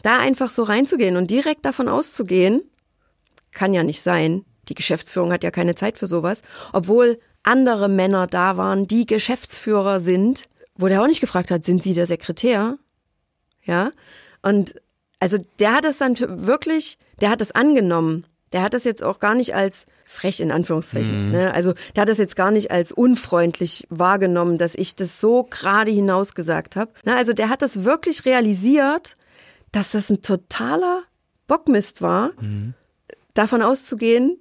da einfach so reinzugehen und direkt davon auszugehen, kann ja nicht sein. Die Geschäftsführung hat ja keine Zeit für sowas. Obwohl andere Männer da waren, die Geschäftsführer sind, wo der auch nicht gefragt hat, sind Sie der Sekretär? Ja. Und also der hat es dann wirklich, der hat es angenommen. Der hat das jetzt auch gar nicht als frech in Anführungszeichen. Mhm. Ne? Also der hat das jetzt gar nicht als unfreundlich wahrgenommen, dass ich das so gerade hinaus gesagt habe. Ne? Also der hat das wirklich realisiert, dass das ein totaler Bockmist war. Mhm davon auszugehen,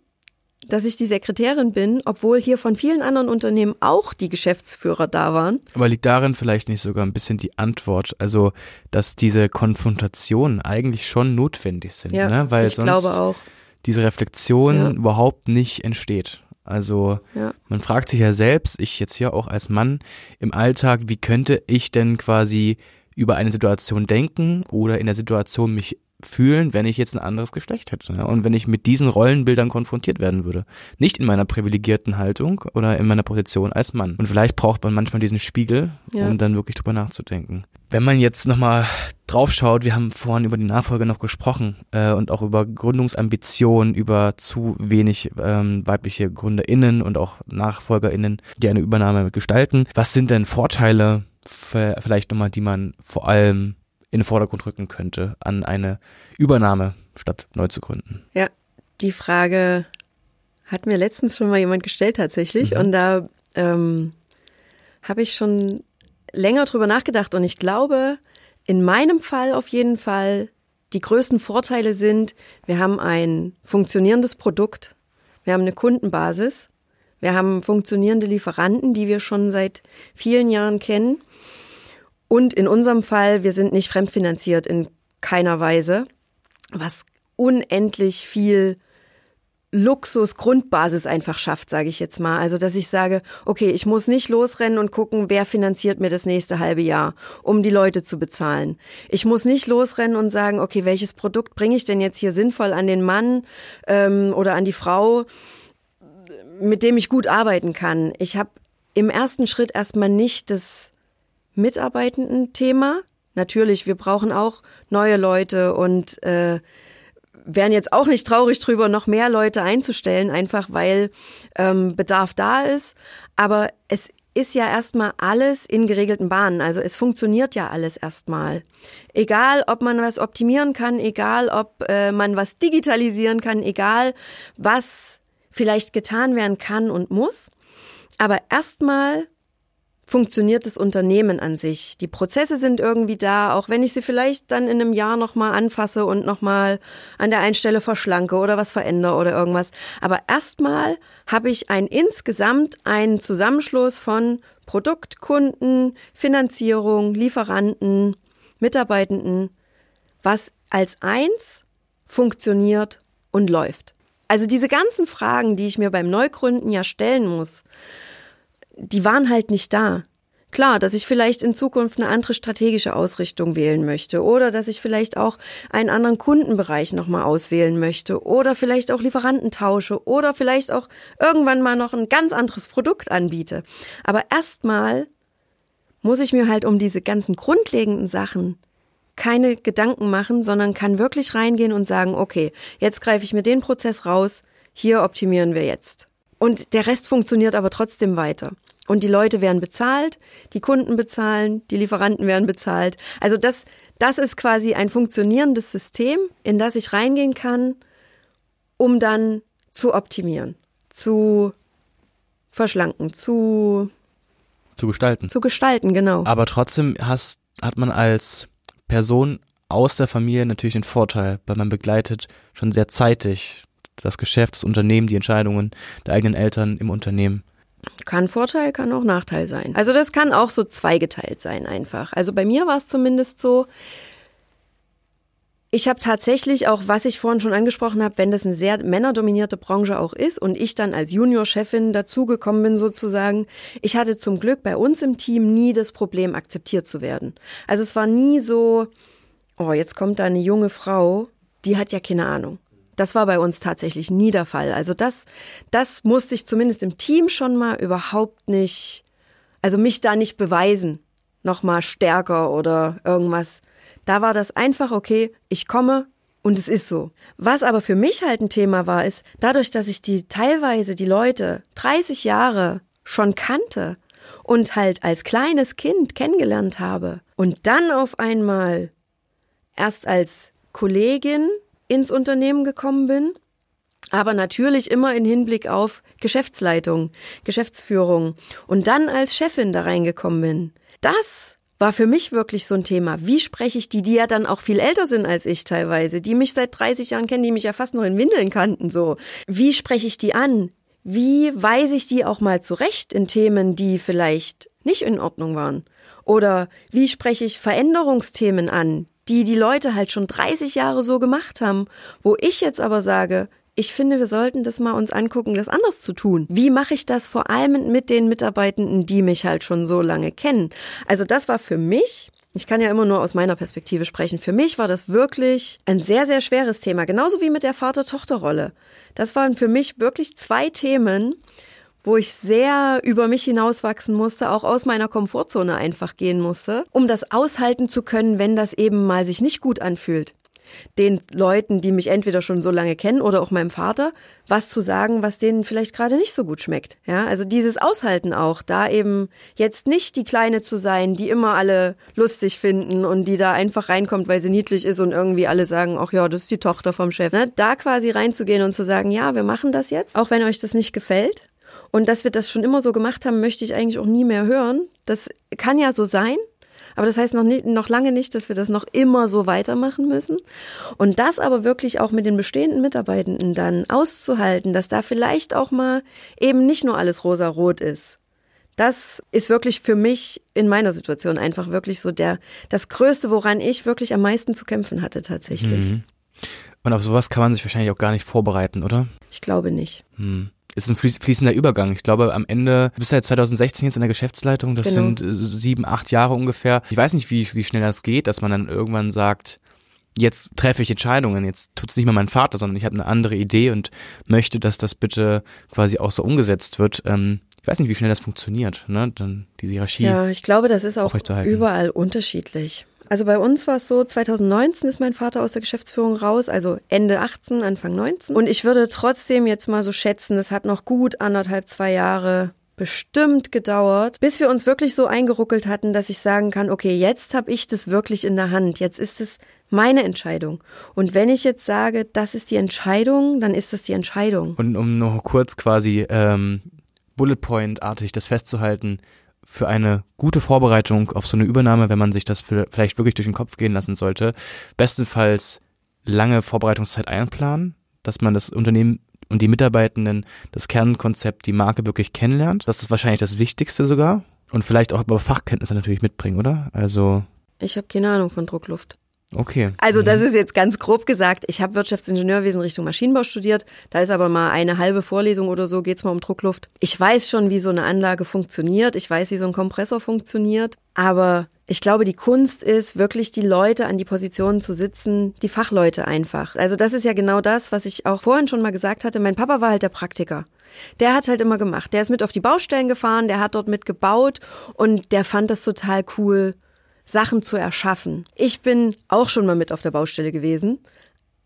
dass ich die Sekretärin bin, obwohl hier von vielen anderen Unternehmen auch die Geschäftsführer da waren. Aber liegt darin vielleicht nicht sogar ein bisschen die Antwort, also dass diese Konfrontationen eigentlich schon notwendig sind, Ja, ne? weil sonst diese Reflexion Ja. überhaupt nicht entsteht. Also Ja. man fragt sich ja selbst, ich jetzt hier auch als Mann im Alltag, wie könnte ich denn quasi über eine Situation denken oder in der Situation mich fühlen, wenn ich jetzt ein anderes Geschlecht hätte ne? und wenn ich mit diesen Rollenbildern konfrontiert werden würde. Nicht in meiner privilegierten Haltung oder in meiner Position als Mann. Und vielleicht braucht man manchmal diesen Spiegel, Ja. um dann wirklich drüber nachzudenken. Wenn man jetzt nochmal draufschaut, wir haben vorhin über die Nachfolge noch gesprochen äh, und auch über Gründungsambitionen, über zu wenig ähm, weibliche GründerInnen und auch NachfolgerInnen, die eine Übernahme gestalten. Was sind denn Vorteile vielleicht nochmal, die man vor allem in den Vordergrund rücken könnte an eine Übernahme statt neu zu gründen? Ja, die Frage hat mir letztens schon mal jemand gestellt tatsächlich Mhm. und da ähm, habe ich schon länger drüber nachgedacht und ich glaube, in meinem Fall auf jeden Fall die größten Vorteile sind, wir haben ein funktionierendes Produkt, wir haben eine Kundenbasis, wir haben funktionierende Lieferanten, die wir schon seit vielen Jahren kennen und in unserem Fall, wir sind nicht fremdfinanziert in keiner Weise, was unendlich viel Luxus, Grundbasis einfach schafft, sage ich jetzt mal. Also, dass ich sage, okay, ich muss nicht losrennen und gucken, wer finanziert mir das nächste halbe Jahr, um die Leute zu bezahlen. Ich muss nicht losrennen und sagen, okay, welches Produkt bringe ich denn jetzt hier sinnvoll an den Mann ähm, oder an die Frau, mit dem ich gut arbeiten kann. Ich habe im ersten Schritt erstmal nicht das Mitarbeitenden-Thema. Natürlich, wir brauchen auch neue Leute und äh, wären jetzt auch nicht traurig drüber, noch mehr Leute einzustellen, einfach weil ähm, Bedarf da ist. Aber es ist ja erstmal alles in geregelten Bahnen. Also es funktioniert ja alles erstmal. Egal, ob man was optimieren kann, egal, ob äh, man was digitalisieren kann, egal, was vielleicht getan werden kann und muss. Aber erstmal funktioniert das Unternehmen an sich. Die Prozesse sind irgendwie da, auch wenn ich sie vielleicht dann in einem Jahr nochmal anfasse und nochmal an der einen Stelle verschlanke oder was verändere oder irgendwas. Aber erstmal habe ich ein insgesamt einen Zusammenschluss von Produkt, Kunden, Finanzierung, Lieferanten, Mitarbeitenden, was als eins funktioniert und läuft. Also diese ganzen Fragen, die ich mir beim Neugründen ja stellen muss, die waren halt nicht da. Klar, dass ich vielleicht in Zukunft eine andere strategische Ausrichtung wählen möchte oder dass ich vielleicht auch einen anderen Kundenbereich nochmal auswählen möchte oder vielleicht auch Lieferanten tausche oder vielleicht auch irgendwann mal noch ein ganz anderes Produkt anbiete. Aber erstmal muss ich mir halt um diese ganzen grundlegenden Sachen keine Gedanken machen, sondern kann wirklich reingehen und sagen, okay, jetzt greife ich mir den Prozess raus, hier optimieren wir jetzt. Und der Rest funktioniert aber trotzdem weiter. Und die Leute werden bezahlt, die Kunden bezahlen, die Lieferanten werden bezahlt. Also das, das ist quasi ein funktionierendes System, in das ich reingehen kann, um dann zu optimieren, zu verschlanken, zu, Zu gestalten. zu gestalten, genau. Aber trotzdem hast, hat man als Person aus der Familie natürlich den Vorteil, weil man begleitet schon sehr zeitig das Geschäft, das Unternehmen, die Entscheidungen der eigenen Eltern im Unternehmen. Kann Vorteil, kann auch Nachteil sein. Also das kann auch so zweigeteilt sein einfach. Also bei mir war es zumindest so, ich habe tatsächlich auch, was ich vorhin schon angesprochen habe, wenn das eine sehr männerdominierte Branche auch ist und ich dann als Juniorchefin dazugekommen bin sozusagen, ich hatte zum Glück bei uns im Team nie das Problem, akzeptiert zu werden. Also es war nie so, oh, jetzt kommt da eine junge Frau, die hat ja keine Ahnung. Das war bei uns tatsächlich nie der Fall. Also das, das musste ich zumindest im Team schon mal überhaupt nicht, also mich da nicht beweisen, noch mal stärker oder irgendwas. Da war das einfach okay, ich komme und es ist so. Was aber für mich halt ein Thema war, ist, dadurch, dass ich die teilweise die Leute 30 Jahre schon kannte und halt als kleines Kind kennengelernt habe und dann auf einmal erst als Kollegin ins Unternehmen gekommen bin, aber natürlich immer in Hinblick auf Geschäftsleitung, Geschäftsführung und dann als Chefin da reingekommen bin. Das war für mich wirklich so ein Thema. Wie spreche ich die, die ja dann auch viel älter sind als ich teilweise, die mich seit 30 Jahren kennen, die mich ja fast noch in Windeln kannten, so. Wie spreche ich die an? Wie weise ich die auch mal zurecht in Themen, die vielleicht nicht in Ordnung waren? Oder wie spreche ich Veränderungsthemen an, die die Leute halt schon 30 Jahre so gemacht haben, wo ich jetzt aber sage, ich finde, wir sollten das mal uns angucken, das anders zu tun. Wie mache ich das vor allem mit den Mitarbeitenden, die mich halt schon so lange kennen? Also das war für mich ich kann ja immer nur aus meiner Perspektive sprechen. Für mich war das wirklich ein sehr, sehr schweres Thema. Genauso wie mit der Vater-Tochter-Rolle. Das waren für mich wirklich zwei Themen, wo ich sehr über mich hinauswachsen musste, auch aus meiner Komfortzone einfach gehen musste, um das aushalten zu können, wenn das eben mal sich nicht gut anfühlt den Leuten, die mich entweder schon so lange kennen oder auch meinem Vater, was zu sagen, was denen vielleicht gerade nicht so gut schmeckt. Ja, also dieses Aushalten auch, da eben jetzt nicht die Kleine zu sein, die immer alle lustig finden und die da einfach reinkommt, weil sie niedlich ist und irgendwie alle sagen, ach ja, das ist die Tochter vom Chef. Ne? Da quasi reinzugehen und zu sagen, ja, wir machen das jetzt, auch wenn euch das nicht gefällt. Und dass wir das schon immer so gemacht haben, möchte ich eigentlich auch nie mehr hören. Das kann ja so sein, aber das heißt noch, nicht, noch lange nicht, dass wir das noch immer so weitermachen müssen. Und das aber wirklich auch mit den bestehenden Mitarbeitenden dann auszuhalten, dass da vielleicht auch mal eben nicht nur alles rosa-rot ist. Das ist wirklich für mich in meiner Situation einfach wirklich so der, das Größte, woran ich wirklich am meisten zu kämpfen hatte tatsächlich. Mhm. Und auf sowas kann man sich wahrscheinlich auch gar nicht vorbereiten, oder? Ich glaube nicht. Mhm ist ein fließender Übergang. Ich glaube, am Ende, du bist ja 2016 jetzt in der Geschäftsleitung, das genau. sind äh, sieben, acht Jahre ungefähr. Ich weiß nicht, wie, wie schnell das geht, dass man dann irgendwann sagt, jetzt treffe ich Entscheidungen, jetzt tut es nicht mehr mein Vater, sondern ich habe eine andere Idee und möchte, dass das bitte quasi auch so umgesetzt wird. Ähm, ich weiß nicht, wie schnell das funktioniert, ne? Dann diese Hierarchie. Ja, ich glaube, das ist auch überall unterschiedlich. Also bei uns war es so, 2019 ist mein Vater aus der Geschäftsführung raus, also Ende 18, Anfang 19. Und ich würde trotzdem jetzt mal so schätzen, es hat noch gut anderthalb, zwei Jahre bestimmt gedauert, bis wir uns wirklich so eingeruckelt hatten, dass ich sagen kann, okay, jetzt habe ich das wirklich in der Hand, jetzt ist es meine Entscheidung. Und wenn ich jetzt sage, das ist die Entscheidung, dann ist das die Entscheidung. Und um noch kurz quasi ähm, Bullet Point-artig das festzuhalten, für eine gute Vorbereitung auf so eine Übernahme, wenn man sich das vielleicht wirklich durch den Kopf gehen lassen sollte, bestenfalls lange Vorbereitungszeit einplanen, dass man das Unternehmen und die Mitarbeitenden, das Kernkonzept, die Marke wirklich kennenlernt. Das ist wahrscheinlich das Wichtigste sogar. Und vielleicht auch aber Fachkenntnisse natürlich mitbringen, oder? Also. Ich habe keine Ahnung von Druckluft. Okay. Also das mhm. ist jetzt ganz grob gesagt. Ich habe Wirtschaftsingenieurwesen Richtung Maschinenbau studiert. Da ist aber mal eine halbe Vorlesung oder so, geht's mal um Druckluft. Ich weiß schon, wie so eine Anlage funktioniert. Ich weiß, wie so ein Kompressor funktioniert. Aber ich glaube, die Kunst ist, wirklich die Leute an die Positionen zu sitzen, die Fachleute einfach. Also das ist ja genau das, was ich auch vorhin schon mal gesagt hatte. Mein Papa war halt der Praktiker. Der hat halt immer gemacht. Der ist mit auf die Baustellen gefahren, der hat dort mit gebaut und der fand das total cool, Sachen zu erschaffen. Ich bin auch schon mal mit auf der Baustelle gewesen,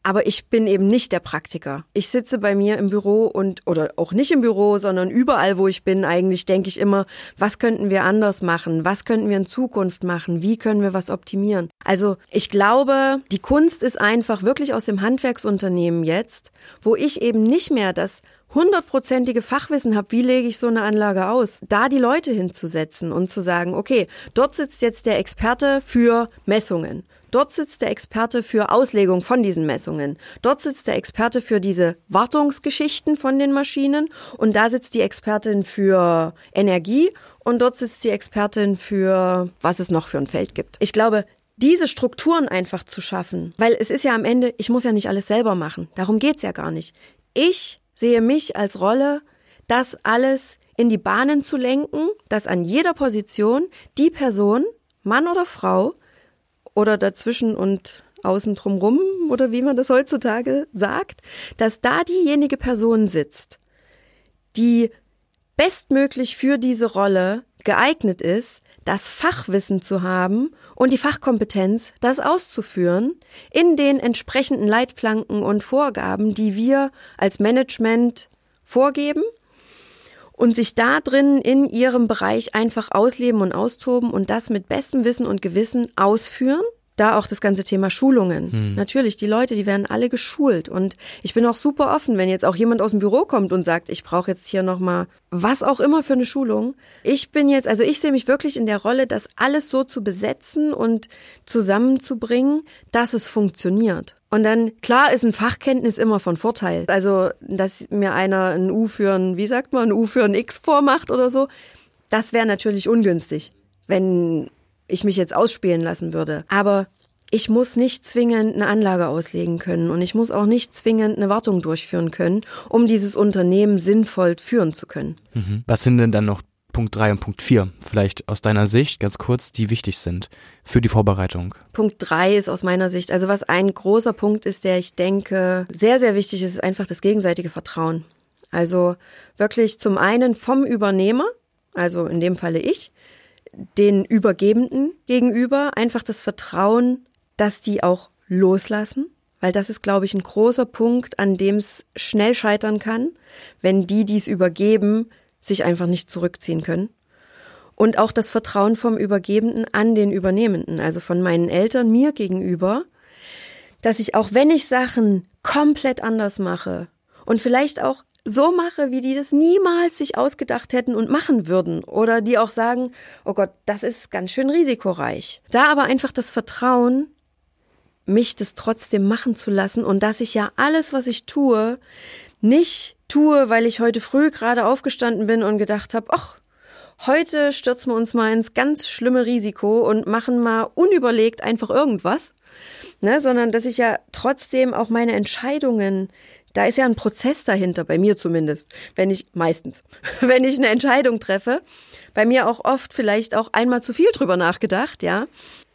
aber ich bin eben nicht der Praktiker. Ich sitze bei mir im Büro und, oder auch nicht im Büro, sondern überall, wo ich bin, eigentlich denke ich immer, was könnten wir anders machen? Was könnten wir in Zukunft machen? Wie können wir was optimieren? Also ich glaube, die Kunst ist einfach wirklich aus dem Handwerksunternehmen jetzt, wo ich eben nicht mehr das hundertprozentige Fachwissen habe, wie lege ich so eine Anlage aus, da die Leute hinzusetzen und zu sagen, okay, dort sitzt jetzt der Experte für Messungen. Dort sitzt der Experte für Auslegung von diesen Messungen. Dort sitzt der Experte für diese Wartungsgeschichten von den Maschinen. Und da sitzt die Expertin für Energie. Und dort sitzt die Expertin für, was es noch für ein Feld gibt. Ich glaube, diese Strukturen einfach zu schaffen, weil es ist ja am Ende, ich muss ja nicht alles selber machen. Darum geht's ja gar nicht. Ich sehe mich als Rolle, das alles in die Bahnen zu lenken, dass an jeder Position die Person, Mann oder Frau, oder dazwischen und außen drumrum oder wie man das heutzutage sagt, dass da diejenige Person sitzt, die bestmöglich für diese Rolle geeignet ist, das Fachwissen zu haben und die Fachkompetenz, das auszuführen in den entsprechenden Leitplanken und Vorgaben, die wir als Management vorgeben und sich da drin in ihrem Bereich einfach ausleben und austoben und das mit bestem Wissen und Gewissen ausführen da auch das ganze Thema Schulungen. Hm. Natürlich, die Leute, die werden alle geschult und ich bin auch super offen, wenn jetzt auch jemand aus dem Büro kommt und sagt, ich brauche jetzt hier noch mal was auch immer für eine Schulung. Ich bin jetzt, also ich sehe mich wirklich in der Rolle, das alles so zu besetzen und zusammenzubringen, dass es funktioniert. Und dann, klar ist ein Fachkenntnis immer von Vorteil. Also, dass mir einer ein U für ein, wie sagt man, ein U für ein X vormacht oder so, das wäre natürlich ungünstig, wenn ich mich jetzt ausspielen lassen würde. Aber ich muss nicht zwingend eine Anlage auslegen können und ich muss auch nicht zwingend eine Wartung durchführen können, um dieses Unternehmen sinnvoll führen zu können. Mhm. Was sind denn dann noch Punkt 3 und Punkt 4, vielleicht aus deiner Sicht ganz kurz, die wichtig sind für die Vorbereitung? Punkt 3 ist aus meiner Sicht, also was ein großer Punkt ist, der ich denke sehr, sehr wichtig ist, ist einfach das gegenseitige Vertrauen. Also wirklich zum einen vom Übernehmer, also in dem Falle ich, den Übergebenden gegenüber einfach das Vertrauen, dass die auch loslassen, weil das ist, glaube ich, ein großer Punkt, an dem es schnell scheitern kann, wenn die, die es übergeben, sich einfach nicht zurückziehen können. Und auch das Vertrauen vom Übergebenden an den Übernehmenden, also von meinen Eltern mir gegenüber, dass ich auch wenn ich Sachen komplett anders mache und vielleicht auch so mache, wie die das niemals sich ausgedacht hätten und machen würden. Oder die auch sagen, oh Gott, das ist ganz schön risikoreich. Da aber einfach das Vertrauen, mich das trotzdem machen zu lassen und dass ich ja alles, was ich tue, nicht tue, weil ich heute früh gerade aufgestanden bin und gedacht habe, ach, heute stürzen wir uns mal ins ganz schlimme Risiko und machen mal unüberlegt einfach irgendwas, ne, sondern dass ich ja trotzdem auch meine Entscheidungen da ist ja ein Prozess dahinter, bei mir zumindest, wenn ich meistens, wenn ich eine Entscheidung treffe, bei mir auch oft vielleicht auch einmal zu viel drüber nachgedacht, ja,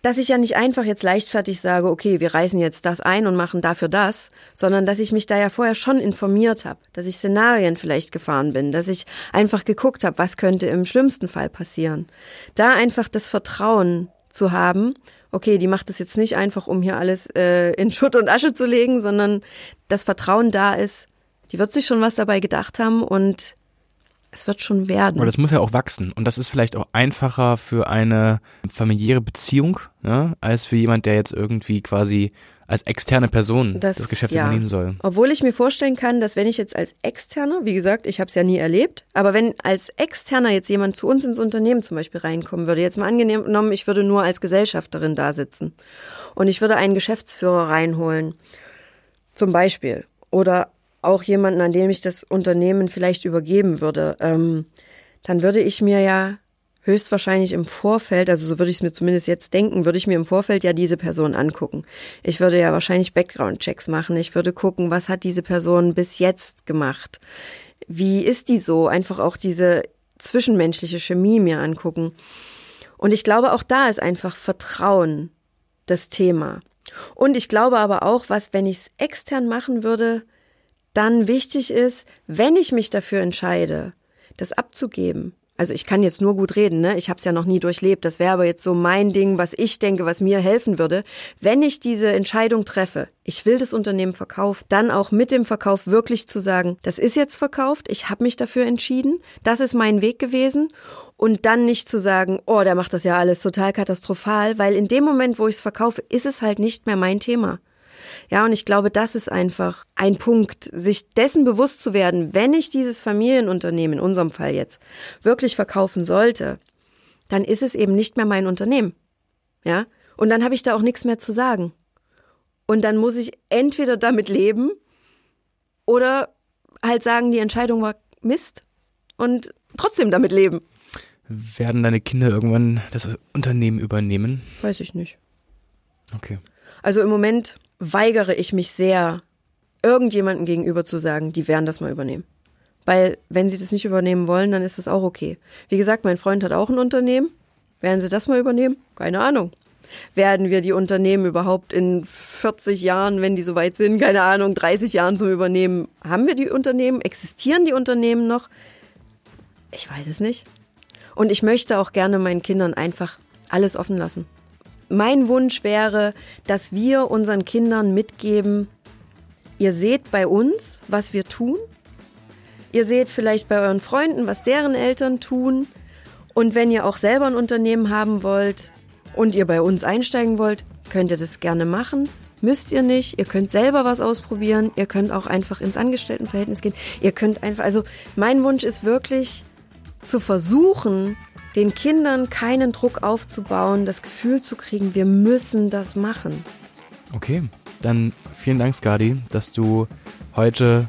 dass ich ja nicht einfach jetzt leichtfertig sage, okay, wir reißen jetzt das ein und machen dafür das, sondern dass ich mich da ja vorher schon informiert habe, dass ich Szenarien vielleicht gefahren bin, dass ich einfach geguckt habe, was könnte im schlimmsten Fall passieren. Da einfach das Vertrauen zu haben okay, die macht das jetzt nicht einfach, um hier alles äh, in Schutt und Asche zu legen, sondern das Vertrauen da ist, die wird sich schon was dabei gedacht haben und es wird schon werden. Aber das muss ja auch wachsen. Und das ist vielleicht auch einfacher für eine familiäre Beziehung, ne, als für jemand, der jetzt irgendwie quasi als externe Person das, das Geschäft ja. übernehmen soll. Obwohl ich mir vorstellen kann, dass wenn ich jetzt als Externer, wie gesagt, ich habe es ja nie erlebt, aber wenn als Externer jetzt jemand zu uns ins Unternehmen zum Beispiel reinkommen würde, jetzt mal angenommen, ich würde nur als Gesellschafterin da sitzen und ich würde einen Geschäftsführer reinholen, zum Beispiel, oder auch jemanden, an dem ich das Unternehmen vielleicht übergeben würde, ähm, dann würde ich mir ja höchstwahrscheinlich im Vorfeld, also so würde ich es mir zumindest jetzt denken, würde ich mir im Vorfeld ja diese Person angucken. Ich würde ja wahrscheinlich Background-Checks machen. Ich würde gucken, was hat diese Person bis jetzt gemacht? Wie ist die so? Einfach auch diese zwischenmenschliche Chemie mir angucken. Und ich glaube, auch da ist einfach Vertrauen das Thema. Und ich glaube aber auch, was, wenn ich es extern machen würde, dann wichtig ist, wenn ich mich dafür entscheide, das abzugeben, also ich kann jetzt nur gut reden, ne? Ich habe es ja noch nie durchlebt. Das wäre aber jetzt so mein Ding, was ich denke, was mir helfen würde, wenn ich diese Entscheidung treffe. Ich will das Unternehmen verkaufen, dann auch mit dem Verkauf wirklich zu sagen, das ist jetzt verkauft, ich habe mich dafür entschieden, das ist mein Weg gewesen und dann nicht zu sagen, oh, der macht das ja alles total katastrophal, weil in dem Moment, wo ich es verkaufe, ist es halt nicht mehr mein Thema. Ja, und ich glaube, das ist einfach ein Punkt, sich dessen bewusst zu werden, wenn ich dieses Familienunternehmen, in unserem Fall jetzt, wirklich verkaufen sollte, dann ist es eben nicht mehr mein Unternehmen. Ja, und dann habe ich da auch nichts mehr zu sagen. Und dann muss ich entweder damit leben oder halt sagen, die Entscheidung war Mist und trotzdem damit leben. Werden deine Kinder irgendwann das Unternehmen übernehmen? Weiß ich nicht. Okay. Also im Moment weigere ich mich sehr, irgendjemandem gegenüber zu sagen, die werden das mal übernehmen. Weil wenn sie das nicht übernehmen wollen, dann ist das auch okay. Wie gesagt, mein Freund hat auch ein Unternehmen. Werden sie das mal übernehmen? Keine Ahnung. Werden wir die Unternehmen überhaupt in 40 Jahren, wenn die soweit sind, keine Ahnung, 30 Jahren zum Übernehmen? Haben wir die Unternehmen? Existieren die Unternehmen noch? Ich weiß es nicht. Und ich möchte auch gerne meinen Kindern einfach alles offen lassen. Mein Wunsch wäre, dass wir unseren Kindern mitgeben, ihr seht bei uns, was wir tun. Ihr seht vielleicht bei euren Freunden, was deren Eltern tun. Und wenn ihr auch selber ein Unternehmen haben wollt und ihr bei uns einsteigen wollt, könnt ihr das gerne machen. Müsst ihr nicht. Ihr könnt selber was ausprobieren. Ihr könnt auch einfach ins Angestelltenverhältnis gehen. Ihr könnt einfach, also mein Wunsch ist wirklich zu versuchen, den Kindern keinen Druck aufzubauen, das Gefühl zu kriegen, wir müssen das machen. Okay, dann vielen Dank, Skadi, dass du heute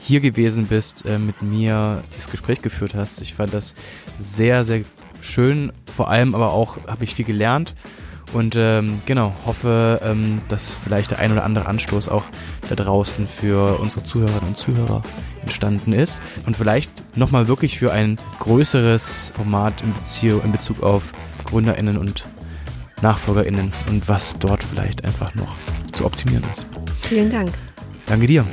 hier gewesen bist, äh, mit mir dieses Gespräch geführt hast. Ich fand das sehr, sehr schön. Vor allem aber auch habe ich viel gelernt. Und ähm, genau, hoffe, ähm, dass vielleicht der ein oder andere Anstoß auch da draußen für unsere Zuhörerinnen und Zuhörer entstanden ist. Und vielleicht nochmal wirklich für ein größeres Format in, Beziehung, in Bezug auf GründerInnen und NachfolgerInnen und was dort vielleicht einfach noch zu optimieren ist. Vielen Dank. Danke dir.